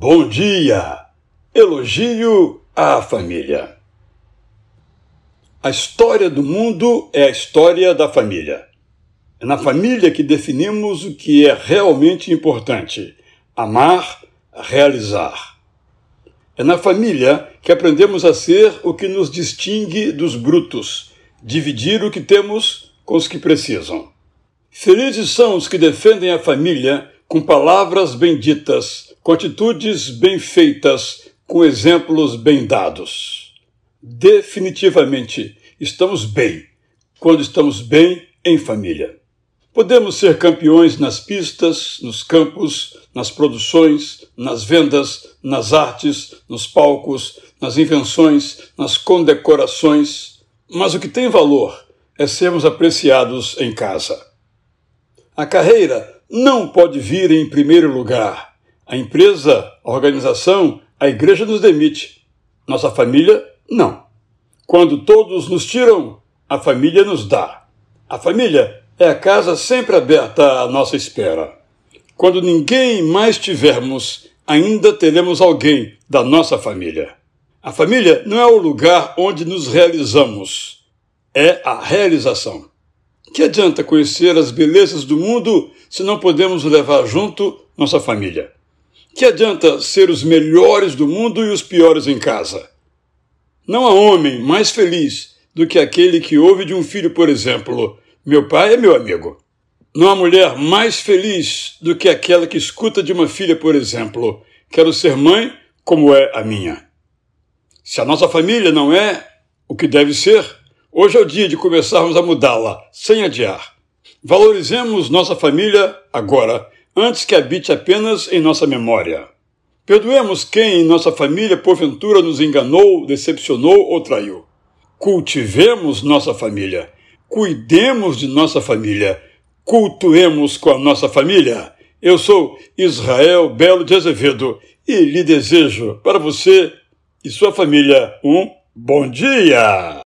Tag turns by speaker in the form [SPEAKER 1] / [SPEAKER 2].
[SPEAKER 1] Bom dia! Elogio à família. A história do mundo é a história da família. É na família que definimos o que é realmente importante: amar, realizar. É na família que aprendemos a ser o que nos distingue dos brutos, dividir o que temos com os que precisam. Felizes são os que defendem a família com palavras benditas, com atitudes bem feitas, com exemplos bem dados. Definitivamente, estamos bem quando estamos bem em família. Podemos ser campeões nas pistas, nos campos, nas produções, nas vendas, nas artes, nos palcos, nas invenções, nas condecorações, mas o que tem valor é sermos apreciados em casa. A carreira não pode vir em primeiro lugar. A empresa, a organização, a igreja nos demite. Nossa família, não. Quando todos nos tiram, a família nos dá. A família é a casa sempre aberta à nossa espera. Quando ninguém mais tivermos, ainda teremos alguém da nossa família. A família não é o lugar onde nos realizamos, é a realização. Que adianta conhecer as belezas do mundo se não podemos levar junto nossa família? Que adianta ser os melhores do mundo e os piores em casa? Não há homem mais feliz do que aquele que ouve de um filho, por exemplo: Meu pai é meu amigo. Não há mulher mais feliz do que aquela que escuta de uma filha, por exemplo: Quero ser mãe como é a minha. Se a nossa família não é o que deve ser, Hoje é o dia de começarmos a mudá-la, sem adiar. Valorizemos nossa família agora, antes que habite apenas em nossa memória. Perdoemos quem em nossa família porventura nos enganou, decepcionou ou traiu. Cultivemos nossa família. Cuidemos de nossa família. Cultuemos com a nossa família. Eu sou Israel Belo de Azevedo e lhe desejo para você e sua família um bom dia!